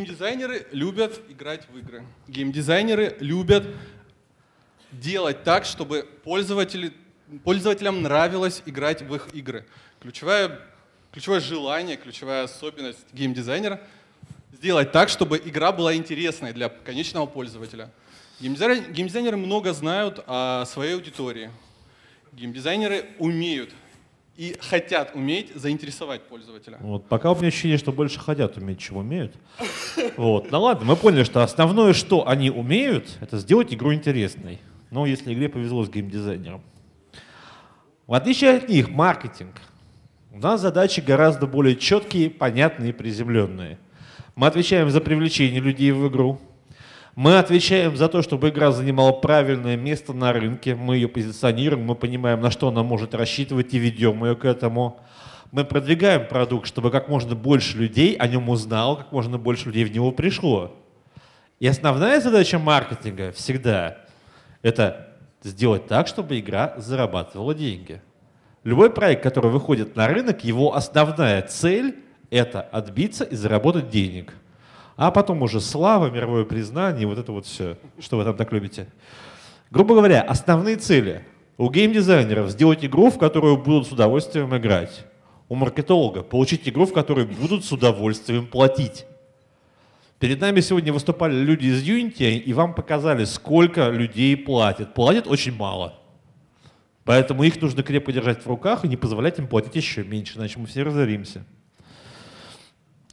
Геймдизайнеры любят играть в игры. Геймдизайнеры любят делать так, чтобы пользователи, пользователям нравилось играть в их игры. Ключевое, ключевое желание, ключевая особенность геймдизайнера — сделать так, чтобы игра была интересной для конечного пользователя. Геймдизайнеры, геймдизайнеры много знают о своей аудитории. Геймдизайнеры умеют и хотят уметь заинтересовать пользователя. Вот, пока у меня ощущение, что больше хотят уметь, чем умеют. Вот. Ну ладно, мы поняли, что основное, что они умеют, это сделать игру интересной. Ну, если игре повезло с геймдизайнером. В отличие от них, маркетинг. У нас задачи гораздо более четкие, понятные и приземленные. Мы отвечаем за привлечение людей в игру, мы отвечаем за то, чтобы игра занимала правильное место на рынке. Мы ее позиционируем, мы понимаем, на что она может рассчитывать и ведем ее к этому. Мы продвигаем продукт, чтобы как можно больше людей о нем узнало, как можно больше людей в него пришло. И основная задача маркетинга всегда – это сделать так, чтобы игра зарабатывала деньги. Любой проект, который выходит на рынок, его основная цель – это отбиться и заработать денег – а потом уже слава, мировое признание, вот это вот все, что вы там так любите. Грубо говоря, основные цели у геймдизайнеров сделать игру, в которую будут с удовольствием играть. У маркетолога получить игру, в которой будут с удовольствием платить. Перед нами сегодня выступали люди из Unity, и вам показали, сколько людей платят. Платят очень мало. Поэтому их нужно крепко держать в руках и не позволять им платить еще меньше, иначе мы все разоримся.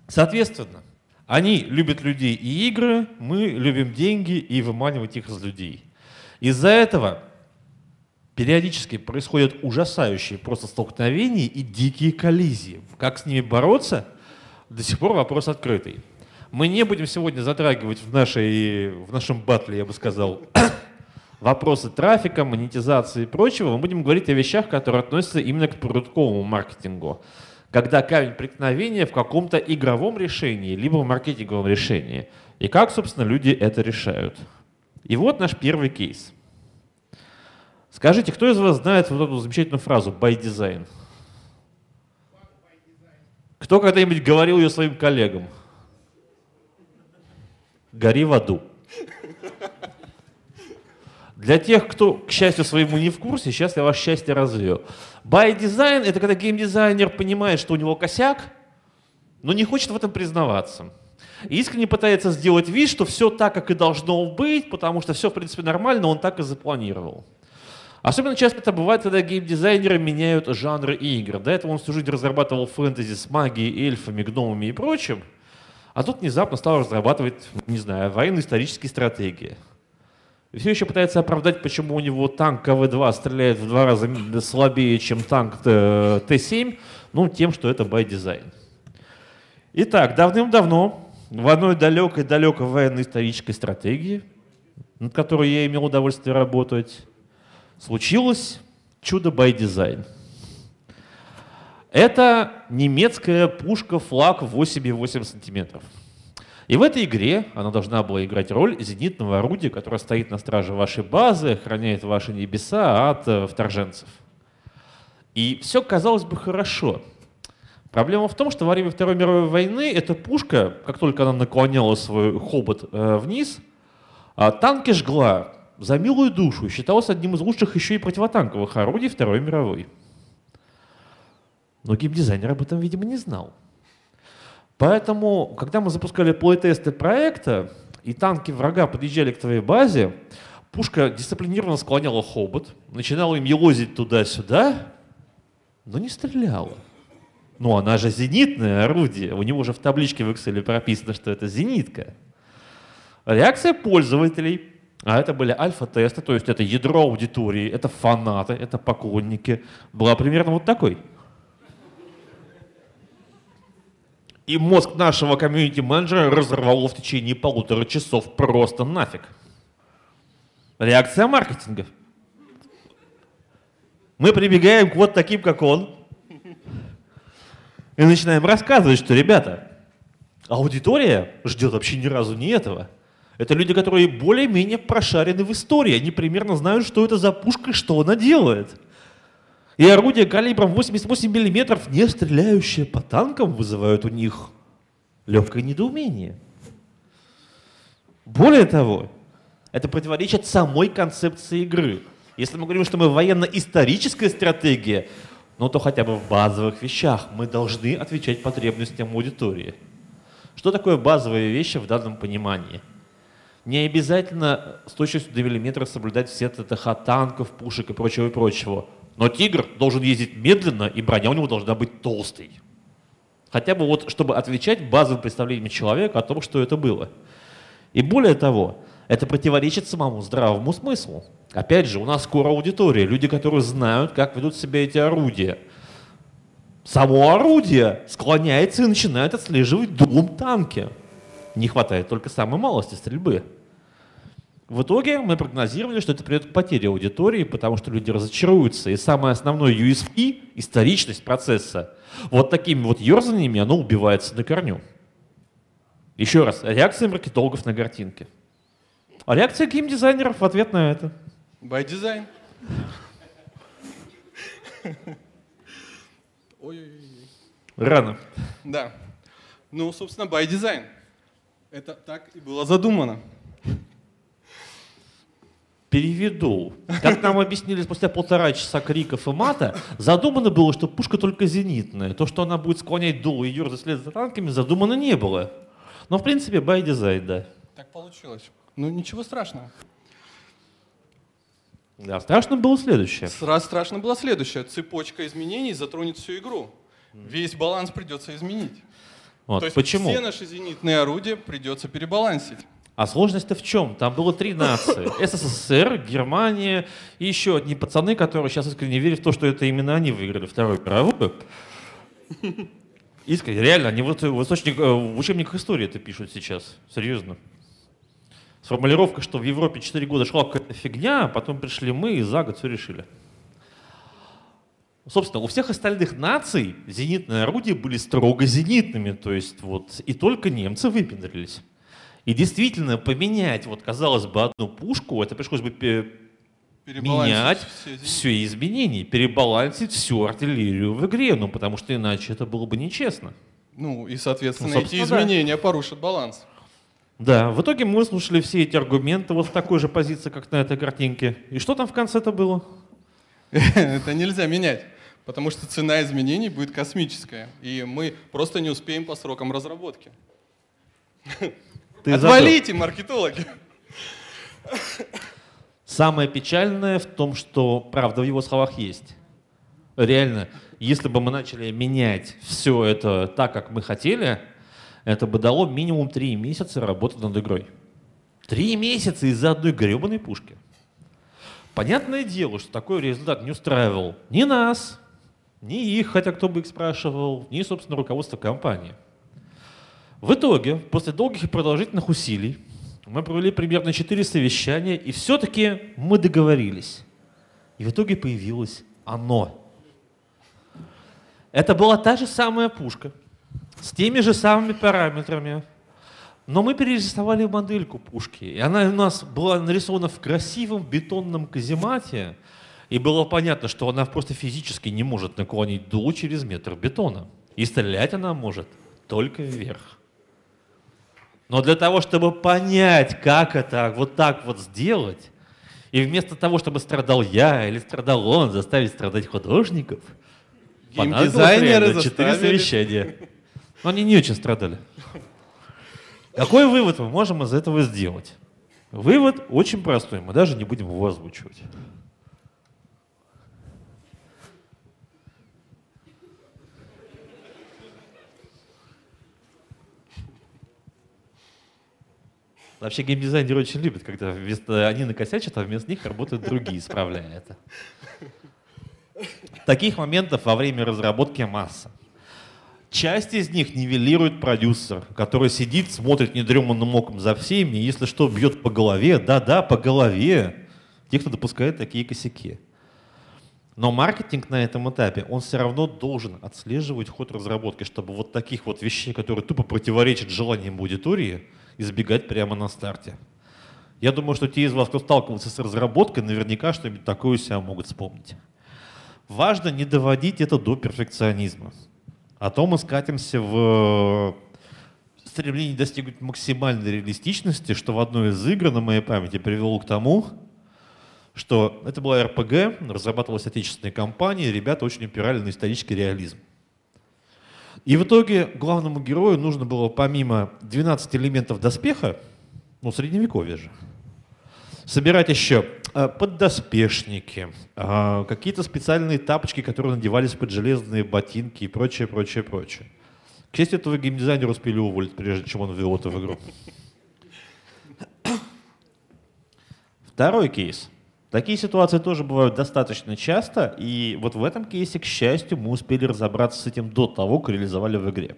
Соответственно, они любят людей и игры, мы любим деньги и выманивать их из людей. Из-за этого периодически происходят ужасающие просто столкновения и дикие коллизии. Как с ними бороться, до сих пор вопрос открытый. Мы не будем сегодня затрагивать в, нашей, в нашем батле, я бы сказал, вопросы трафика, монетизации и прочего. Мы будем говорить о вещах, которые относятся именно к продуктовому маркетингу когда камень преткновения в каком-то игровом решении, либо в маркетинговом решении. И как, собственно, люди это решают. И вот наш первый кейс. Скажите, кто из вас знает вот эту замечательную фразу «by design»? Кто когда-нибудь говорил ее своим коллегам? Гори в аду. Для тех, кто, к счастью своему, не в курсе, сейчас я ваше счастье развею. By design — это когда геймдизайнер понимает, что у него косяк, но не хочет в этом признаваться. И искренне пытается сделать вид, что все так, как и должно быть, потому что все, в принципе, нормально, он так и запланировал. Особенно часто это бывает, когда геймдизайнеры меняют жанры игр. До этого он всю жизнь разрабатывал фэнтези с магией, эльфами, гномами и прочим, а тут внезапно стал разрабатывать, не знаю, военно-исторические стратегии. Все еще пытается оправдать, почему у него танк КВ-2 стреляет в два раза слабее, чем танк Т-7, ну, тем, что это by design. Итак, давным-давно в одной далекой-далекой военно-исторической стратегии, над которой я имел удовольствие работать, случилось чудо by design. Это немецкая пушка флаг 8,8 сантиметров. И в этой игре она должна была играть роль зенитного орудия, которое стоит на страже вашей базы, охраняет ваши небеса от э, вторженцев. И все казалось бы хорошо. Проблема в том, что во время Второй мировой войны эта пушка, как только она наклоняла свой хобот э, вниз, э, танки жгла за милую душу считалась одним из лучших еще и противотанковых орудий Второй мировой. Но геймдизайнер об этом, видимо, не знал. Поэтому, когда мы запускали плей-тесты проекта, и танки врага подъезжали к твоей базе, пушка дисциплинированно склоняла хобот, начинала им елозить туда-сюда, но не стреляла. Ну, она же зенитное орудие. У него же в табличке в Excel прописано, что это зенитка. Реакция пользователей, а это были альфа-тесты, то есть это ядро аудитории, это фанаты, это поклонники, была примерно вот такой – И мозг нашего комьюнити-менеджера разорвало в течение полутора часов просто нафиг. Реакция маркетинга. Мы прибегаем к вот таким, как он, и начинаем рассказывать, что, ребята, аудитория ждет вообще ни разу не этого. Это люди, которые более-менее прошарены в истории. Они примерно знают, что это за пушка и что она делает. И орудия калибром 88 мм, не стреляющие по танкам, вызывают у них легкое недоумение. Более того, это противоречит самой концепции игры. Если мы говорим, что мы военно-историческая стратегия, ну то хотя бы в базовых вещах мы должны отвечать потребностям аудитории. Что такое базовые вещи в данном понимании? Не обязательно с точностью до миллиметра соблюдать все ТТХ танков, пушек и прочего и прочего. Но тигр должен ездить медленно, и броня у него должна быть толстой. Хотя бы вот, чтобы отвечать базовым представлениям человека о том, что это было. И более того, это противоречит самому здравому смыслу. Опять же, у нас скоро аудитория, люди, которые знают, как ведут себя эти орудия. Само орудие склоняется и начинает отслеживать дулом танки. Не хватает только самой малости стрельбы. В итоге мы прогнозировали, что это приведет к потере аудитории, потому что люди разочаруются. И самое основное USP, историчность процесса, вот такими вот ерзаниями оно убивается на корню. Еще раз, реакция маркетологов на картинке. А реакция геймдизайнеров в ответ на это? By design. Рано. Да. Ну, собственно, by design. Это так и было задумано. Переведу. Как нам объяснили спустя полтора часа криков и мата, задумано было, что пушка только зенитная. То, что она будет склонять дуло и ерзать вслед за танками, задумано не было. Но, в принципе, by design, да. Так получилось. Ну, ничего страшного. Да, страшно было следующее. Сразу страшно было следующее. Цепочка изменений затронет всю игру. Весь баланс придется изменить. Вот. То есть Почему? все наши зенитные орудия придется перебалансить. А сложность-то в чем? Там было три нации. СССР, Германия и еще одни пацаны, которые сейчас искренне верят в то, что это именно они выиграли Вторую мировую. Искренне, реально, они вот в, источник, э, в учебниках истории это пишут сейчас. Серьезно. С формулировкой, что в Европе 4 года шла какая-то фигня, а потом пришли мы и за год все решили. Собственно, у всех остальных наций зенитные орудия были строго зенитными, то есть вот и только немцы выпендрились. И действительно поменять, вот казалось бы, одну пушку, это пришлось бы менять все все изменения, перебалансить всю артиллерию в игре, ну потому что иначе это было бы нечестно. Ну и, соответственно, Ну, эти собственно, да. изменения порушат баланс. Да, в итоге мы слушали все эти аргументы вот в такой же позиции, как на этой картинке. И что там в конце-то было? Это нельзя менять, потому что цена изменений будет космическая, и мы просто не успеем по срокам разработки. Ты Отвалите, маркетологи! Самое печальное в том, что правда в его словах есть. Реально, если бы мы начали менять все это так, как мы хотели, это бы дало минимум три месяца работы над игрой. Три месяца из-за одной гребаной пушки. Понятное дело, что такой результат не устраивал ни нас, ни их, хотя кто бы их спрашивал, ни, собственно, руководство компании. В итоге, после долгих и продолжительных усилий, мы провели примерно 4 совещания, и все-таки мы договорились. И в итоге появилось оно. Это была та же самая пушка, с теми же самыми параметрами, но мы перерисовали модельку пушки, и она у нас была нарисована в красивом бетонном каземате, и было понятно, что она просто физически не может наклонить дуло через метр бетона. И стрелять она может только вверх. Но для того, чтобы понять, как это вот так вот сделать, и вместо того, чтобы страдал я или страдал он, заставить страдать художников, понадобилось четыре совещания. Но они не очень страдали. Какой вывод мы можем из этого сделать? Вывод очень простой, мы даже не будем его озвучивать. Вообще геймдизайнеры очень любят, когда вместо они накосячат, а вместо них работают другие, исправляя это. Таких моментов во время разработки масса. Часть из них нивелирует продюсер, который сидит, смотрит недреманным оком за всеми, и если что, бьет по голове, да-да, по голове тех, кто допускает такие косяки. Но маркетинг на этом этапе, он все равно должен отслеживать ход разработки, чтобы вот таких вот вещей, которые тупо противоречат желаниям аудитории, избегать прямо на старте. Я думаю, что те из вас, кто сталкивался с разработкой, наверняка что-нибудь такое у себя могут вспомнить. Важно не доводить это до перфекционизма. А то мы скатимся в стремление достигнуть максимальной реалистичности, что в одной из игр на моей памяти привело к тому, что это была РПГ, разрабатывалась отечественной компанией, ребята очень упирали на исторический реализм. И в итоге главному герою нужно было помимо 12 элементов доспеха, ну, средневековье же, собирать еще э, поддоспешники, э, какие-то специальные тапочки, которые надевались под железные ботинки и прочее, прочее, прочее. К счастью, этого геймдизайнера успели уволить, прежде чем он ввел это в игру. Второй кейс. Такие ситуации тоже бывают достаточно часто, и вот в этом кейсе, к счастью, мы успели разобраться с этим до того, как реализовали в игре.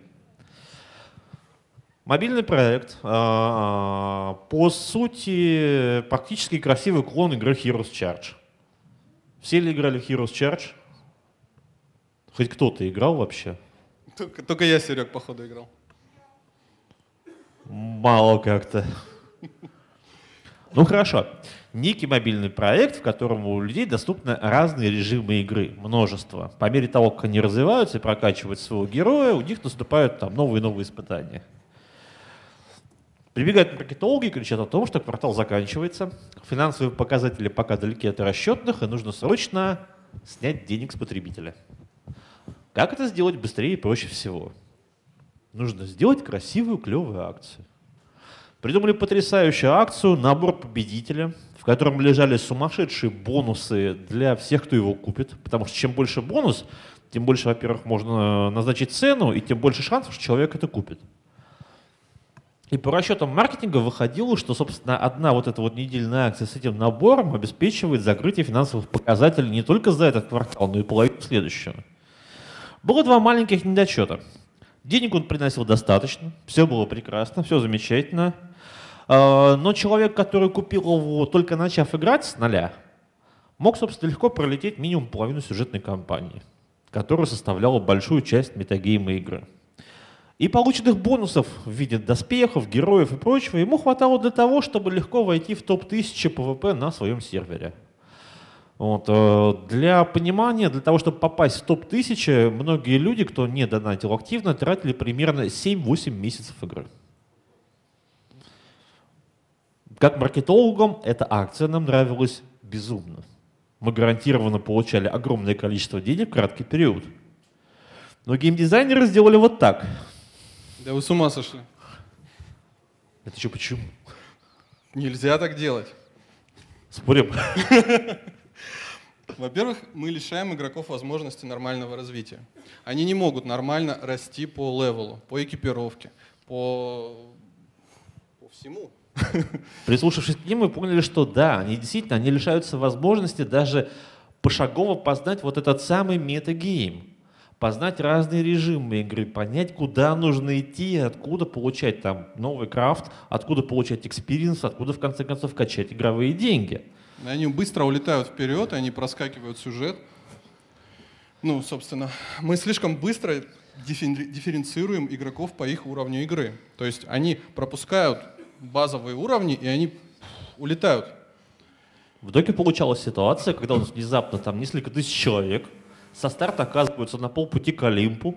Мобильный проект, а, по сути, практически красивый клон игры Heroes Charge. Все ли играли в Heroes Charge? Хоть кто-то играл вообще? Только, только я, Серег, походу, играл. Мало как-то. Ну хорошо. Некий мобильный проект, в котором у людей доступны разные режимы игры, множество. По мере того, как они развиваются и прокачивают своего героя, у них наступают там новые и новые испытания. Прибегают маркетологи и кричат о том, что квартал заканчивается, финансовые показатели пока далеки от расчетных, и нужно срочно снять денег с потребителя. Как это сделать быстрее и проще всего? Нужно сделать красивую, клевую акцию. Придумали потрясающую акцию «Набор победителя», котором лежали сумасшедшие бонусы для всех, кто его купит. Потому что чем больше бонус, тем больше, во-первых, можно назначить цену, и тем больше шансов, что человек это купит. И по расчетам маркетинга выходило, что, собственно, одна вот эта вот недельная акция с этим набором обеспечивает закрытие финансовых показателей не только за этот квартал, но и половину следующего. Было два маленьких недочета. Денег он приносил достаточно, все было прекрасно, все замечательно. А, но человек, который купил его только начав играть с нуля, мог, собственно, легко пролететь минимум половину сюжетной кампании, которая составляла большую часть метагейма игры. И полученных бонусов в виде доспехов, героев и прочего ему хватало для того, чтобы легко войти в топ-1000 PvP на своем сервере. Вот. Э, для понимания, для того, чтобы попасть в топ-1000, многие люди, кто не донатил активно, тратили примерно 7-8 месяцев игры. Как маркетологам эта акция нам нравилась безумно. Мы гарантированно получали огромное количество денег в краткий период. Но геймдизайнеры сделали вот так. Да вы с ума сошли. Это что, почему? Нельзя так делать. Спорим? Во-первых, мы лишаем игроков возможности нормального развития. Они не могут нормально расти по левелу, по экипировке, по, по всему. Прислушавшись к ним, мы поняли, что да, они действительно они лишаются возможности даже пошагово познать вот этот самый метагейм, познать разные режимы игры, понять, куда нужно идти, откуда получать там новый крафт, откуда получать experience, откуда в конце концов качать игровые деньги. Они быстро улетают вперед, они проскакивают сюжет. Ну, собственно, мы слишком быстро дифференцируем игроков по их уровню игры. То есть они пропускают базовые уровни, и они улетают. В итоге получалась ситуация, когда у нас внезапно там несколько тысяч человек со старта оказываются на полпути к Олимпу,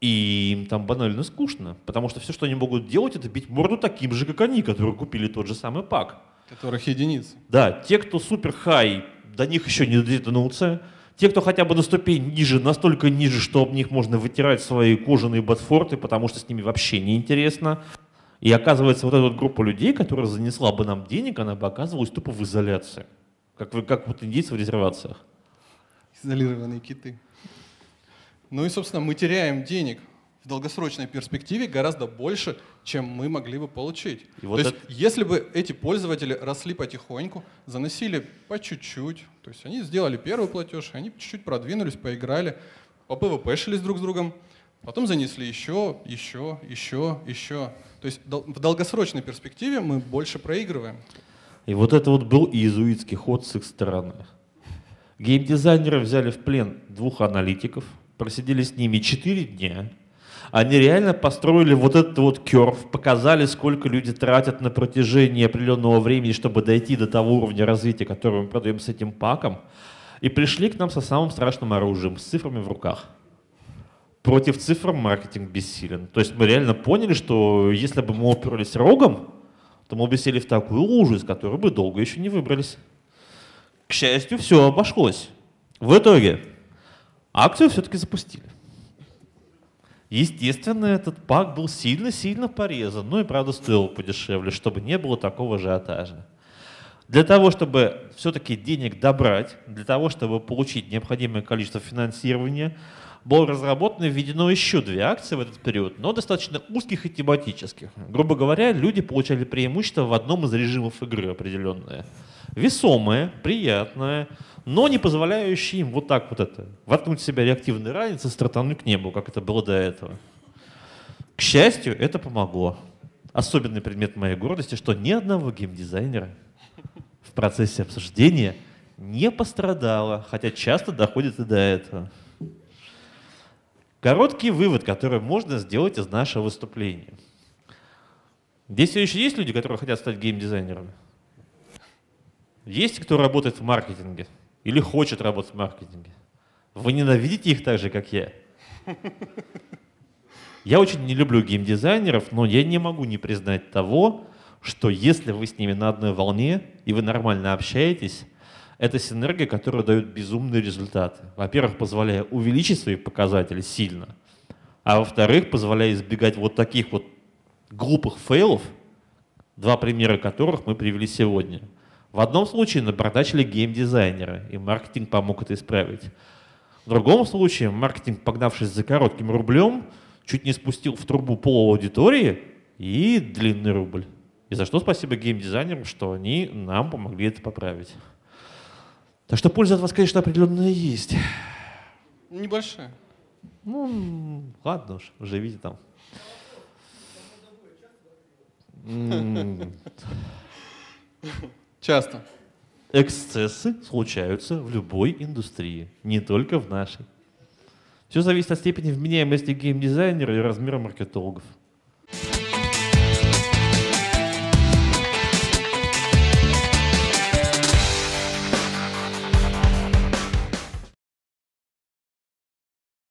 и им там банально скучно, потому что все, что они могут делать, это бить морду таким же, как они, которые купили тот же самый пак. Которых единицы. Да, те, кто супер хай, до них еще не дотянулся. Те, кто хотя бы на ступень ниже, настолько ниже, что об них можно вытирать свои кожаные ботфорты, потому что с ними вообще не интересно. И оказывается, вот эта вот группа людей, которая занесла бы нам денег, она бы оказывалась тупо в изоляции. Как, вы, как вот индейцы в резервациях. Изолированные киты. Ну и, собственно, мы теряем денег в долгосрочной перспективе гораздо больше, чем мы могли бы получить. И вот то это... есть, если бы эти пользователи росли потихоньку, заносили по чуть-чуть, то есть они сделали первый платеж, они чуть-чуть продвинулись, поиграли, по ПВП-шились друг с другом, потом занесли еще, еще, еще, еще. То есть в долгосрочной перспективе мы больше проигрываем. И вот это вот был иезуитский ход с их стороны. Геймдизайнеры взяли в плен двух аналитиков, просидели с ними четыре дня, они реально построили вот этот вот керв, показали, сколько люди тратят на протяжении определенного времени, чтобы дойти до того уровня развития, который мы продаем с этим паком, и пришли к нам со самым страшным оружием, с цифрами в руках. против цифр маркетинг бессилен. То есть мы реально поняли, что если бы мы уперлись рогом, то мы бы сели в такую лужу, из которой бы долго еще не выбрались. К счастью, все обошлось. В итоге акцию все-таки запустили. Естественно, этот пак был сильно-сильно порезан, ну и правда стоил подешевле, чтобы не было такого ажиотажа. Для того, чтобы все-таки денег добрать, для того, чтобы получить необходимое количество финансирования, было разработано и введено еще две акции в этот период, но достаточно узких и тематических. Грубо говоря, люди получали преимущество в одном из режимов игры определенное. Весомое, приятное, но не позволяющее им вот так вот это, воткнуть в себя реактивный ранец и стартануть к небу, как это было до этого. К счастью, это помогло. Особенный предмет моей гордости, что ни одного геймдизайнера в процессе обсуждения не пострадало, хотя часто доходит и до этого. Короткий вывод, который можно сделать из нашего выступления. Здесь все еще есть люди, которые хотят стать геймдизайнерами? Есть кто работает в маркетинге или хочет работать в маркетинге? Вы ненавидите их так же, как я? Я очень не люблю геймдизайнеров, но я не могу не признать того, что если вы с ними на одной волне и вы нормально общаетесь, это синергия, которая дает безумные результаты. Во-первых, позволяя увеличить свои показатели сильно, а во-вторых, позволяя избегать вот таких вот глупых фейлов, два примера которых мы привели сегодня. В одном случае набродачили геймдизайнера, и маркетинг помог это исправить. В другом случае маркетинг, погнавшись за коротким рублем, чуть не спустил в трубу пол аудитории и длинный рубль. И за что спасибо геймдизайнерам, что они нам помогли это поправить. Так что польза от вас, конечно, определенная есть. Небольшая. Ну, ладно уж, живите там. Часто. Эксцессы случаются в любой индустрии, не только в нашей. Все зависит от степени вменяемости геймдизайнера и размера маркетологов.